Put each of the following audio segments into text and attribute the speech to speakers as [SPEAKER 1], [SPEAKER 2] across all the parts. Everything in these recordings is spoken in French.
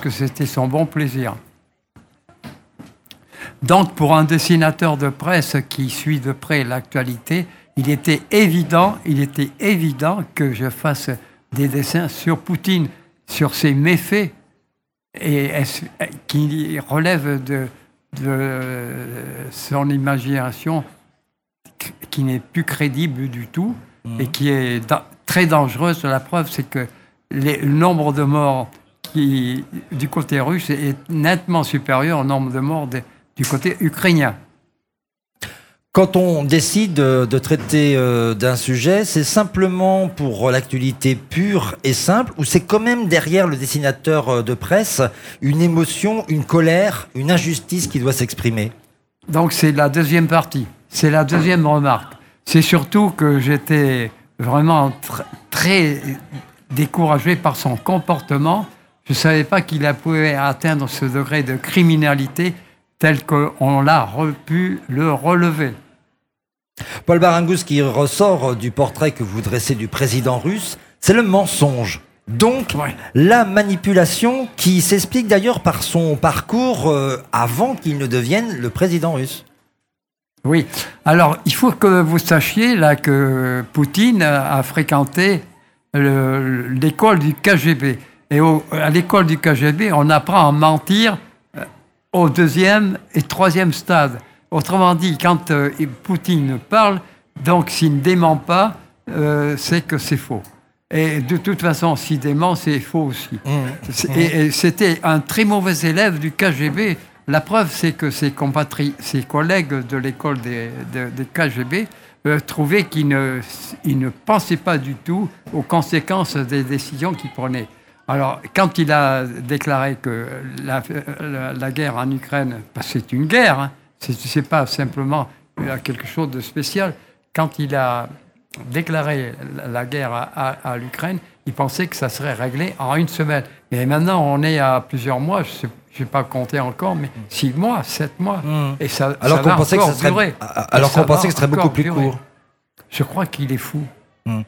[SPEAKER 1] que c'était son bon plaisir. Donc, pour un dessinateur de presse qui suit de près l'actualité, il était évident, il était évident que je fasse des dessins sur Poutine, sur ses méfaits, et qui relèvent de, son imagination qui n'est plus crédible du tout et qui est très dangereuse. La preuve, c'est que le nombre de morts qui, du côté russe est nettement supérieur au nombre de morts du côté ukrainien.
[SPEAKER 2] Quand on décide de traiter euh, d'un sujet, c'est simplement pour l'actualité pure et simple, ou c'est quand même derrière le dessinateur euh, de presse une émotion, une colère, une injustice qui doit s'exprimer?
[SPEAKER 1] Donc c'est la deuxième partie, c'est la deuxième remarque. C'est surtout que j'étais vraiment très découragé par son comportement. Je ne savais pas qu'il pouvait atteindre ce degré de criminalité tel qu'on l'a pu le relever.
[SPEAKER 2] Paul Barangus, qui ressort du portrait que vous dressez du président russe, c'est le mensonge. Donc, la manipulation qui s'explique d'ailleurs par son parcours euh, avant qu'il ne devienne le président russe.
[SPEAKER 1] Oui. Alors, il faut que vous sachiez là que Poutine a fréquenté l'école du KGB. Et à l'école du KGB, on apprend à mentir euh, au deuxième et troisième stade. Autrement dit, quand euh, Poutine parle, donc s'il ne dément pas, euh, c'est que c'est faux. Et de toute façon, s'il dément, c'est faux aussi. Mmh. Mmh. Et, c'était un très mauvais élève du KGB. La preuve, c'est que ses, ses collègues de l'école des, KGB euh, trouvaient qu'il ne, il ne pensait pas du tout aux conséquences des décisions qu'il prenait. Alors, quand il a déclaré que la, guerre en Ukraine, parce que c'est une guerre, hein, ce n'est pas simplement quelque chose de spécial. Quand il a déclaré la guerre à, l'Ukraine, il pensait que ça serait réglé en une semaine. Et maintenant, on est à plusieurs mois, je ne vais pas compter encore, mais six mois, sept mois.
[SPEAKER 2] Mmh. Et ça, alors qu'on pensait, que ça serait, alors qu'on pensait que ce serait beaucoup plus court.
[SPEAKER 1] Je crois qu'il est fou.
[SPEAKER 2] Hum.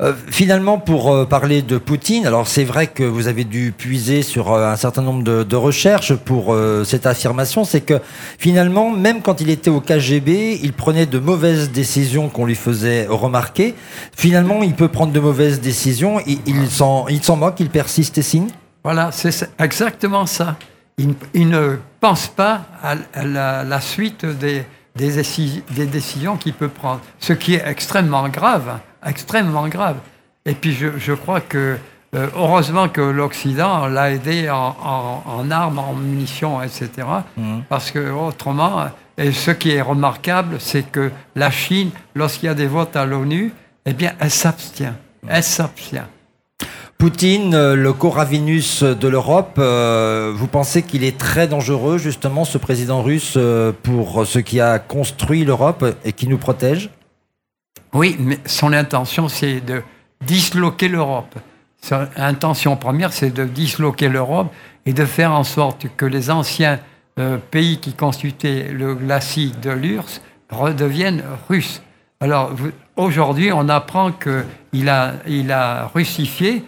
[SPEAKER 2] Euh, finalement, pour euh, parler de Poutine, alors c'est vrai que vous avez dû puiser sur euh, un certain nombre de, recherches pour cette affirmation, c'est que finalement, même quand il était au KGB, il prenait de mauvaises décisions qu'on lui faisait remarquer. Finalement, il peut prendre de mauvaises décisions, il s'en moque, il persiste et signe
[SPEAKER 1] Voilà, c'est exactement ça. Il, ne pense pas à, la, suite des décisions qu'il peut prendre, ce qui est extrêmement grave extrêmement grave. Et puis je, crois que, euh, heureusement que l'Occident l'a aidé en, armes, en munitions, etc. Mhm. Parce que autrement, et ce qui est remarquable, c'est que la Chine, lorsqu'il y a des votes à l'ONU, eh bien, elle s'abstient. Elle s'abstient.
[SPEAKER 2] Poutine, euh, le Coravinus de l'Europe, euh, vous pensez qu'il est très dangereux, justement, ce président russe, pour ce qui a construit l'Europe et qui nous protège?
[SPEAKER 1] Oui, mais son intention, c'est de disloquer l'Europe. Son intention première, c'est de disloquer l'Europe et de faire en sorte que les anciens euh, pays qui constituaient le glacis de l'URSS redeviennent russes. Alors aujourd'hui, on apprend qu'il a, il a russifié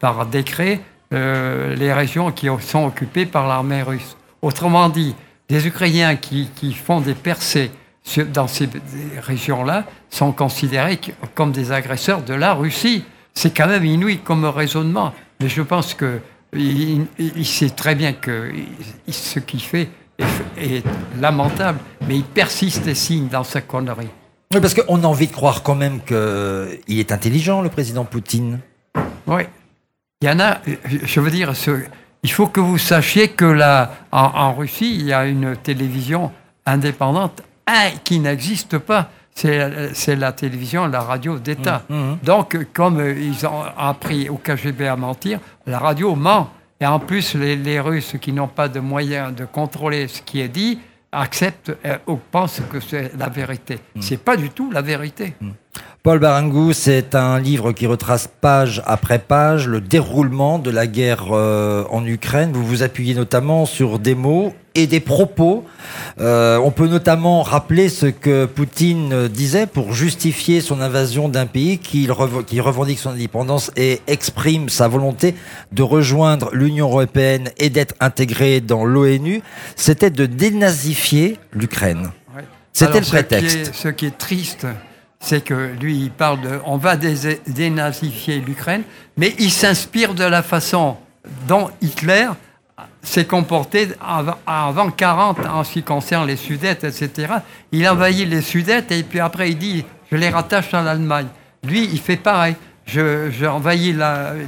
[SPEAKER 1] par décret euh, les régions qui sont occupées par l'armée russe. Autrement dit, des Ukrainiens qui, qui font des percées dans ces régions-là sont considérés comme des agresseurs de la Russie. C'est quand même inouï comme raisonnement. Mais je pense qu'il il, sait très bien que ce qu'il fait est, lamentable, mais il persiste et signe dans sa connerie.
[SPEAKER 2] Oui, parce qu'on a envie de croire quand même qu'il est intelligent, le président Poutine.
[SPEAKER 1] Oui. Il y en a, je veux dire, ce, il faut que vous sachiez que là, en Russie, il y a une télévision indépendante qui n'existe pas. C'est la télévision, la radio d'État. Mmh, mmh. Donc, comme ils ont appris au KGB à mentir, la radio ment. Et en plus, les, Russes qui n'ont pas de moyens de contrôler ce qui est dit acceptent euh, ou pensent que c'est la vérité. Ce mmh. C'est pas du tout la vérité.
[SPEAKER 2] Paul Barangou, c'est un livre qui retrace page après page le déroulement de la guerre euh, en Ukraine. Vous vous appuyez notamment sur des mots et des propos. Euh, on peut notamment rappeler ce que Poutine disait pour justifier son invasion d'un pays qui, qui revendique son indépendance et exprime sa volonté de rejoindre l'Union européenne et d'être intégré dans l'ONU. C'était de dénazifier l'Ukraine. C'était le prétexte.
[SPEAKER 1] ce qui est triste, c'est que lui, il parle de on va dénazifier l'Ukraine, mais il s'inspire de la façon dont Hitler s'est comporté avant, avant 40 en ce qui concerne les Sudètes, etc. Il envahit les Sudètes et puis après il dit je les rattache à l'Allemagne. Lui, il fait pareil. Je, envahis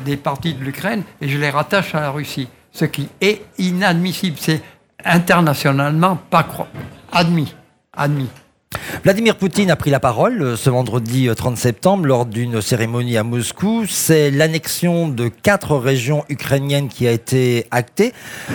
[SPEAKER 1] des parties de l'Ukraine et je les rattache à la Russie. Ce qui est inadmissible. C'est internationalement pas admis. Admis.
[SPEAKER 2] Vladimir Poutine a pris la parole euh, ce vendredi 30 euh, septembre lors d'une cérémonie à Moscou. C'est l'annexion de quatre régions ukrainiennes qui a été actée.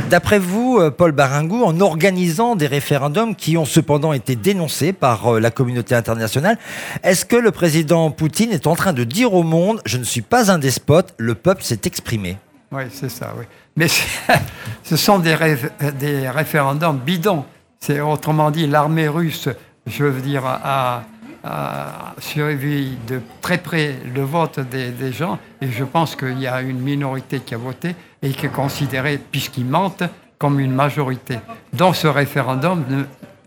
[SPEAKER 2] D'après vous, euh, Paul Baringou, en organisant des référendums qui ont cependant été dénoncés par la communauté internationale, est-ce que le président Poutine est en train de dire au monde, je ne suis pas un despote, le peuple s'est exprimé
[SPEAKER 1] Oui, c'est ça. Mais ce sont des, des référendums bidons. C'est autrement dit, l'armée russe je veux dire, a, suivi de très près le vote des, gens, et je pense qu'il y a une minorité qui a voté et qui est considérée, puisqu'ils mentent, comme une majorité. Dans ce référendum,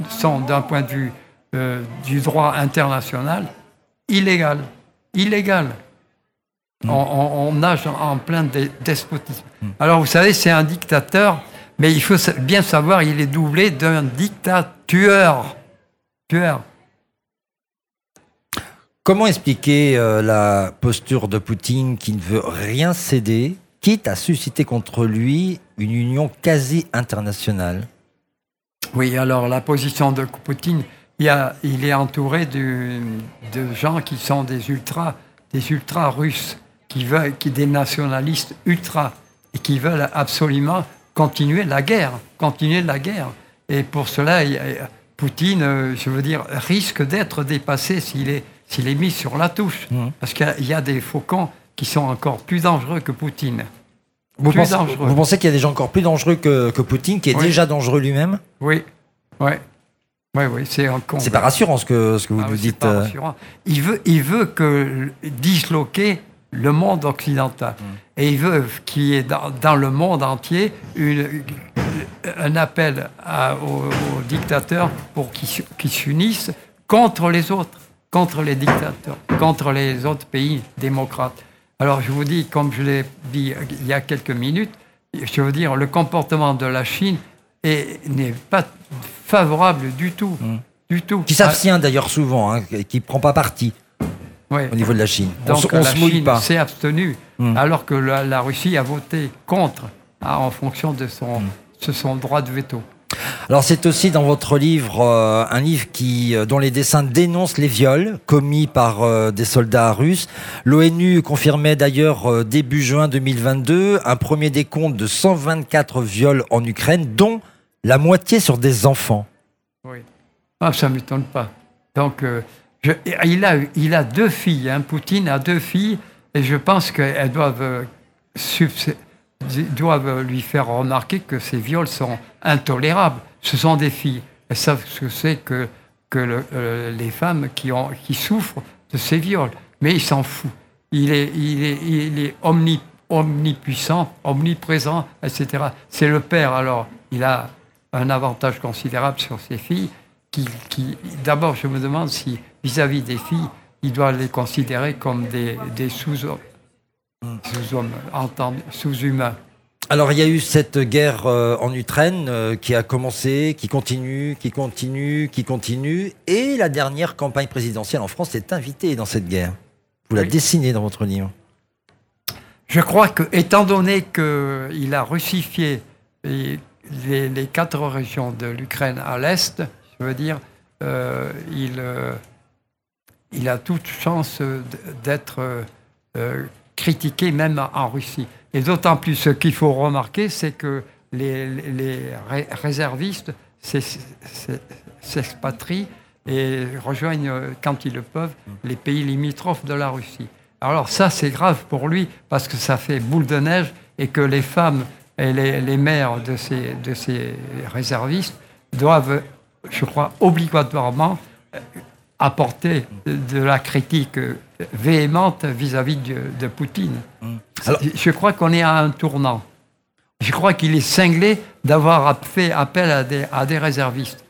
[SPEAKER 1] sont, d'un point de vue euh, du droit international, illégal. Illégal. Mm. On, nage en plein despotisme. Mm. Alors, vous savez, c'est un dictateur, mais il faut bien savoir, il est doublé d'un dictateur.
[SPEAKER 2] Comment expliquer euh, la posture de Poutine qui ne veut rien céder, quitte à susciter contre lui une union quasi internationale?
[SPEAKER 1] Oui, alors la position de Poutine, il, est entouré de, gens qui sont des ultras, des ultras russes, qui veulent, des nationalistes ultras et qui veulent absolument continuer la guerre, continuer la guerre. Et pour cela, il, Poutine, euh, je veux dire, risque d'être dépassé s'il est, s'il est mis sur la touche. Mmh. Parce qu'il y a des faucons qui sont encore plus dangereux que Poutine.
[SPEAKER 2] Vous, pensez, vous pensez, qu'il y a des gens encore plus dangereux que, que Poutine, qui est déjà dangereux lui-même?
[SPEAKER 1] Oui, oui. Oui, oui, c'est
[SPEAKER 2] C'est pas rassurant ce que, ce que vous ah nous dites. Pas
[SPEAKER 1] euh. rassurant. Il, veut, il veut que disloquer le monde occidental. Mmh. Et il veut qu'il y ait dans, dans, le monde entier une, un appel aux, dictateurs pour qu'ils s'unissent contre les autres, contre les dictateurs, contre les autres pays démocrates. Alors je vous dis, comme je l'ai dit il y a quelques minutes, je veux dire, le comportement de la Chine n'est pas favorable du tout. Mmh. Du tout.
[SPEAKER 2] Qui s'abstient d'ailleurs souvent, hein, qui ne prend pas parti au niveau de la Chine.
[SPEAKER 1] Donc on, la se Chine s'est abstenue, mmh. alors que la, Russie a voté contre hein, en fonction de son, mmh ce son droit de veto.
[SPEAKER 2] Alors c'est aussi dans votre livre euh, un livre qui, euh, dont les dessins dénoncent les viols commis par euh, des soldats russes. L'ONU confirmait d'ailleurs début juin 2022 un premier décompte de 124 viols en Ukraine, dont la moitié sur des enfants.
[SPEAKER 1] Oui, ah, ça ne m'étonne pas. Donc il, a, il a deux filles, hein. Poutine a deux filles, et je pense qu'elles doivent doivent lui faire remarquer que ces viols sont intolérables. Ce sont des filles. Elles savent ce que c'est que, que euh, les femmes qui, ont, qui souffrent de ces viols. Mais il s'en fout. Il est, il est, il est omnipuissant, omniprésent, etc. C'est le père, alors il a un avantage considérable sur ses filles. Qui, qui D'abord, je me demande si vis-à-vis des filles, il doit les considérer comme des, des sous-hommes sous-humains.
[SPEAKER 2] Alors il y a eu cette guerre euh, en Ukraine euh, qui a commencé, qui continue, qui continue, qui continue, et la dernière campagne présidentielle en France est invitée dans cette guerre. Vous la dessinez dans votre livre.
[SPEAKER 1] Je crois que, étant donné qu'il a russifié les, les, quatre régions de l'Ukraine à l'est, je veux dire, euh, il, il a toute chance d'être critiqué même en Russie. Et d'autant plus, ce qu'il faut remarquer, c'est que les, réservistes s'expatrient et rejoignent, quand ils le peuvent, les pays limitrophes de la Russie. Alors ça, c'est grave pour lui parce que ça fait boule de neige et que les femmes et les, les mères de ces, réservistes doivent, je crois, obligatoirement apporter de la critique véhémente vis-à-vis de, de Poutine.
[SPEAKER 2] Alors-
[SPEAKER 1] je crois qu'on est à un tournant. Je crois qu'il est cinglé d'avoir fait appel à des, à des réservistes.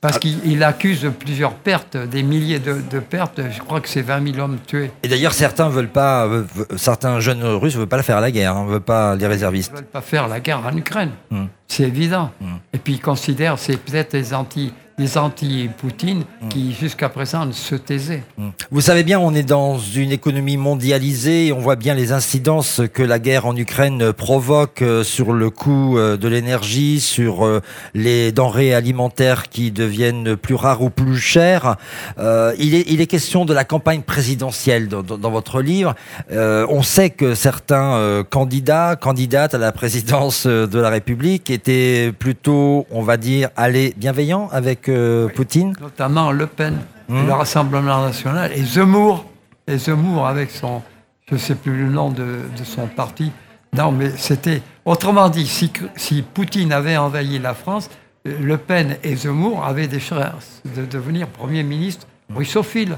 [SPEAKER 1] Parce qu'il il accuse plusieurs pertes, des milliers de, de pertes. Je crois que c'est 20 000 hommes tués.
[SPEAKER 2] Et d'ailleurs, certains veulent pas, euh, certains jeunes Russes veulent pas la faire à la guerre, ne veulent pas les
[SPEAKER 1] Ils
[SPEAKER 2] réservistes.
[SPEAKER 1] ne veulent pas faire la guerre en Ukraine.
[SPEAKER 2] Mm.
[SPEAKER 1] C'est évident.
[SPEAKER 2] Mm.
[SPEAKER 1] Et puis ils considèrent c'est peut-être des anti des anti-Poutine
[SPEAKER 2] Mm.
[SPEAKER 1] qui jusqu'à présent se taisaient.
[SPEAKER 2] Vous savez bien, on est dans une économie mondialisée et on voit bien les incidences que la guerre en Ukraine provoque euh, sur le coût euh, de l'énergie, sur euh, les denrées alimentaires qui deviennent plus rares ou plus chères. Euh, il, est, il est question de la campagne présidentielle dans, dans- dans votre livre. Euh, on sait que certains candidats, candidates à la présidence de la République étaient plutôt, on va dire, allés bienveillants avec euh, Poutine.
[SPEAKER 1] Notamment Le Pen,
[SPEAKER 2] Mm.
[SPEAKER 1] le Rassemblement national, et Zemmour, et Zemmour avec son, je ne sais plus le nom de, de son parti. Non, mais c'était, autrement dit, si, si Poutine avait envahi la France, euh, Le Pen et Zemmour avaient des chances de devenir Premier ministre russophile.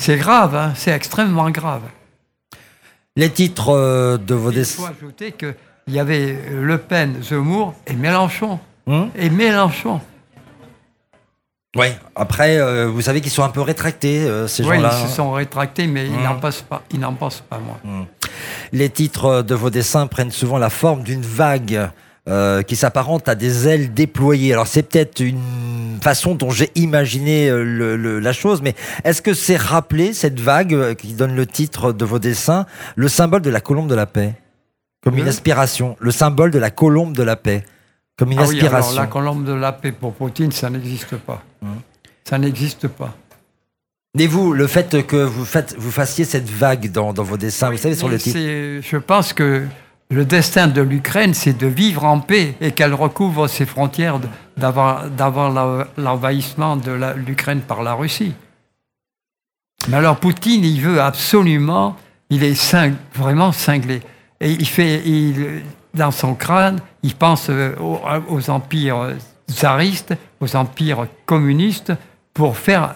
[SPEAKER 1] C'est grave, hein, c'est extrêmement grave.
[SPEAKER 2] Les titres euh, de vos
[SPEAKER 1] Il
[SPEAKER 2] dessins.
[SPEAKER 1] faut ajouter qu'il y avait euh, Le Pen, Zemmour et Mélenchon.
[SPEAKER 2] Hum
[SPEAKER 1] Et Mélenchon.
[SPEAKER 2] Oui. Après, euh, vous savez qu'ils sont un peu rétractés, euh, ces
[SPEAKER 1] Oui,
[SPEAKER 2] gens-là.
[SPEAKER 1] ils se sont rétractés, mais ils
[SPEAKER 2] Hum.
[SPEAKER 1] n'en passent pas. Ils n'en passent pas, moi.
[SPEAKER 2] Les titres de vos dessins prennent souvent la forme d'une vague euh, qui s'apparente à des ailes déployées. Alors c'est peut-être une façon dont j'ai imaginé euh, le- le- la chose, mais est-ce que c'est rappelé cette vague euh, qui donne le titre de vos dessins, le symbole de la colombe de la paix, comme une
[SPEAKER 1] Le
[SPEAKER 2] aspiration, le symbole de la colombe de la paix, comme une
[SPEAKER 1] Ah oui, alors
[SPEAKER 2] aspiration.
[SPEAKER 1] la colombe de la paix pour Poutine, ça n'existe pas.
[SPEAKER 2] Hum.
[SPEAKER 1] Ça n'existe pas.
[SPEAKER 2] Et vous, le fait que vous, faites, vous fassiez cette vague dans, dans vos dessins, vous savez, sur
[SPEAKER 1] Mais
[SPEAKER 2] le titre.
[SPEAKER 1] Je pense que le destin de l'Ukraine, c'est de vivre en paix et qu'elle recouvre ses frontières la- l'envahissement de l'Ukraine par la Russie. Mais alors Poutine, il veut absolument, il est cing- vraiment cinglé. Et il fait, il, dans son crâne, il pense euh, aux, aux empires tsaristes, aux empires communistes, pour faire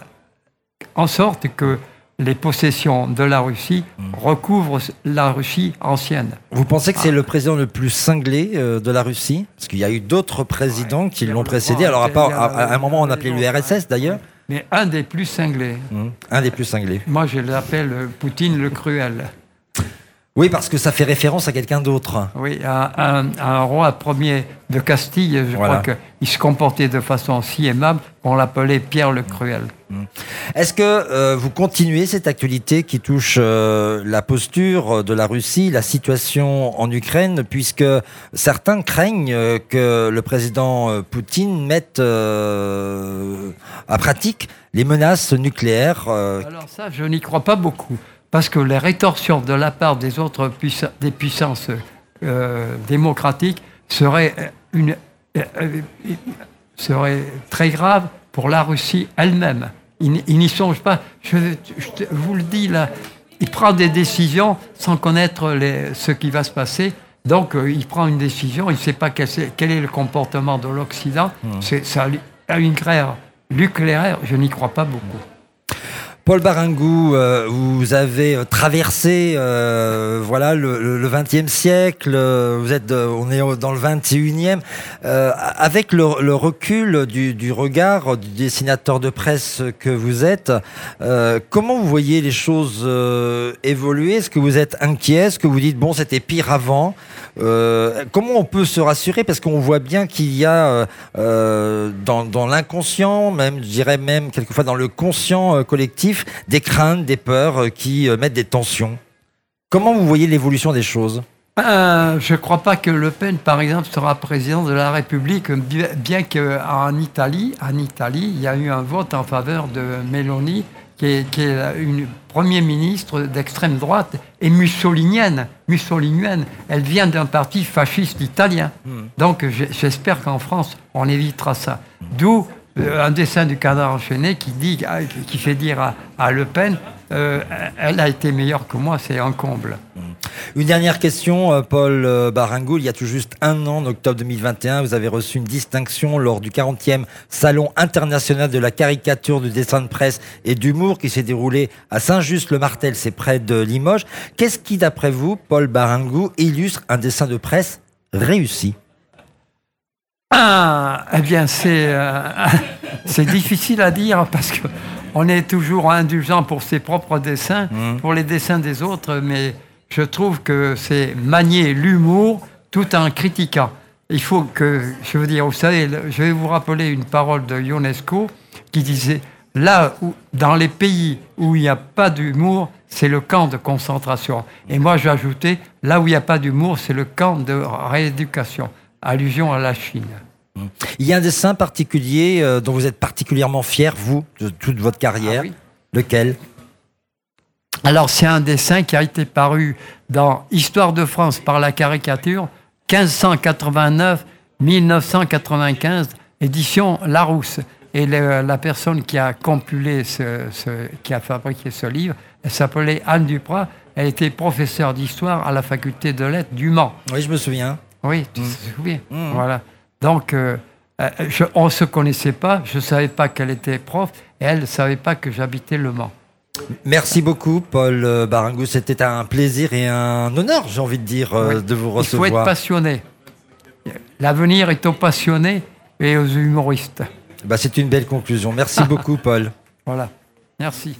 [SPEAKER 1] en sorte que les possessions de la Russie recouvrent la Russie ancienne.
[SPEAKER 2] Vous pensez que c'est
[SPEAKER 1] Ah.
[SPEAKER 2] le président le plus cinglé euh, de la Russie? Parce qu'il y a eu d'autres présidents qui l'ont précédé. Alors, à, part- un moment, on appelait l'URSS d'ailleurs.
[SPEAKER 1] Mais un des plus cinglés.
[SPEAKER 2] Hum, Un des plus cinglés.
[SPEAKER 1] Moi, je l'appelle Poutine le cruel.
[SPEAKER 2] Oui, parce que ça fait référence à quelqu'un d'autre.
[SPEAKER 1] Oui, à un, à un roi premier de Castille, je
[SPEAKER 2] Voilà.
[SPEAKER 1] crois qu'il se comportait de façon si aimable qu'on l'appelait Pierre le Cruel.
[SPEAKER 2] Est-ce que euh, vous continuez cette actualité qui touche euh, la posture de la Russie, la situation en Ukraine, puisque certains craignent euh, que le président Poutine mette à pratique les menaces nucléaires
[SPEAKER 1] Alors ça, je n'y crois pas beaucoup, parce que les rétorsions de la part des autres puissa- des puissances euh, démocratiques seraient, euh, une, euh, seraient très graves pour la Russie elle-même. Il, n- il n'y songe pas. Je, vous le dis là, il prend des décisions sans connaître les- ce qui va se passer. Donc, euh, il prend une décision, il ne sait pas quel, est le comportement de l'Occident. C'est Ça a une guerre nucléaire, je n'y crois pas beaucoup.
[SPEAKER 2] Paul Barangou, euh, vous avez euh, traversé euh, voilà le, 20e siècle. Vous êtes, on est dans le 21e. Euh, avec le, recul du, regard du dessinateur de presse que vous êtes, comment vous voyez les choses évoluer? Est-ce que vous êtes inquiet? Est-ce que vous dites bon, c'était pire avant? Comment on peut se rassurer? Parce qu'on voit bien qu'il y a dans, dans l'inconscient, même, je dirais même quelquefois dans le conscient euh, collectif, des craintes, des peurs euh, qui euh, mettent des tensions. Comment vous voyez l'évolution des choses?
[SPEAKER 1] Euh, je ne crois pas que Le Pen, par exemple, sera président de la République, bien, qu'en Italie, en Italie, il y a eu un vote en faveur de Meloni, qui est, qui est une Premier ministre d'extrême droite et mussolinienne. Mussolinienne, elle vient d'un parti fasciste italien. Donc j'- j'espère qu'en France, on évitera ça. D'où un dessin du canard enchaîné qui, dit, qui fait dire à, Le Pen elle a été meilleure que moi, c'est un comble.
[SPEAKER 2] Mmh. Une dernière question, Paul Barangou. Il y a tout juste un an, en octobre 2021, vous avez reçu une distinction lors du 40e Salon international de la caricature, du dessin de presse et d'humour qui s'est déroulé à Saint-Just-le-Martel, c'est près de Limoges. Qu'est-ce qui, d'après vous, Paul Barangou, illustre un dessin de presse réussi?
[SPEAKER 1] Ah, eh bien, c'est euh, c'est difficile à dire parce que on est toujours indulgent pour ses propres dessins, mmh. pour les dessins des autres, mais je trouve que c'est manier l'humour tout en critiquant. Il faut que, je veux dire, vous savez, je vais vous rappeler une parole de Ionesco qui disait là où, dans les pays où il n'y a pas d'humour, c'est le camp de concentration. Et moi, j'ai ajouté, là où il n'y a pas d'humour, c'est le camp de rééducation. Allusion à la Chine.
[SPEAKER 2] Il y a un dessin particulier euh, dont vous êtes particulièrement fier, vous, de toute votre carrière. Ah Lequel?
[SPEAKER 1] Alors, c'est un dessin qui a été paru dans Histoire de France par la caricature, 1589-1995, édition Larousse. Et la personne qui a compilé, ce, qui a fabriqué ce livre, elle s'appelait Anne Duprat. Elle était professeure d'histoire à la faculté de lettres du Mans.
[SPEAKER 2] Oui, je me souviens.
[SPEAKER 1] Oui, tu te mmh. souviens. Mmh. Voilà. Donc, euh, euh, on ne se connaissait pas. Je ne savais pas qu'elle était prof et elle ne savait pas que j'habitais Le Mans.
[SPEAKER 2] Merci beaucoup, Paul euh, Barangou. C'était un plaisir et un honneur, j'ai envie de dire, de vous recevoir.
[SPEAKER 1] Il faut être passionné. L'avenir est aux passionnés et aux humoristes.
[SPEAKER 2] Bah, c'est une belle conclusion. Merci beaucoup, Paul.
[SPEAKER 1] Voilà. Merci.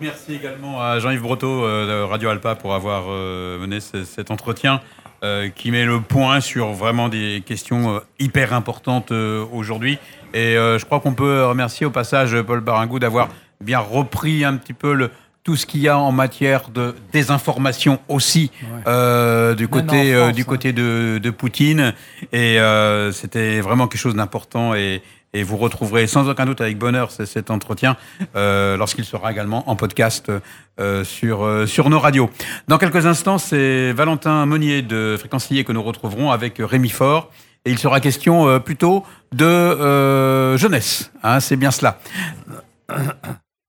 [SPEAKER 3] Merci également à Jean-Yves Breteau euh, de Radio Alpa pour avoir euh, mené cet entretien euh, qui met le point sur vraiment des questions hyper importantes aujourd'hui. Et je crois qu'on peut remercier au passage Paul Barangou d'avoir bien repris un petit peu le, tout ce qu'il y a en matière de désinformation aussi du côté du côté de, de Poutine. Et c'était vraiment quelque chose d'important et, et vous retrouverez sans aucun doute avec bonheur cet entretien euh, lorsqu'il sera également en podcast euh, sur, euh, sur nos radios. Dans quelques instants, c'est Valentin Monnier de Fréquencier que nous retrouverons avec Rémi Faure. Et il sera question plutôt de jeunesse. Hein, c'est bien cela.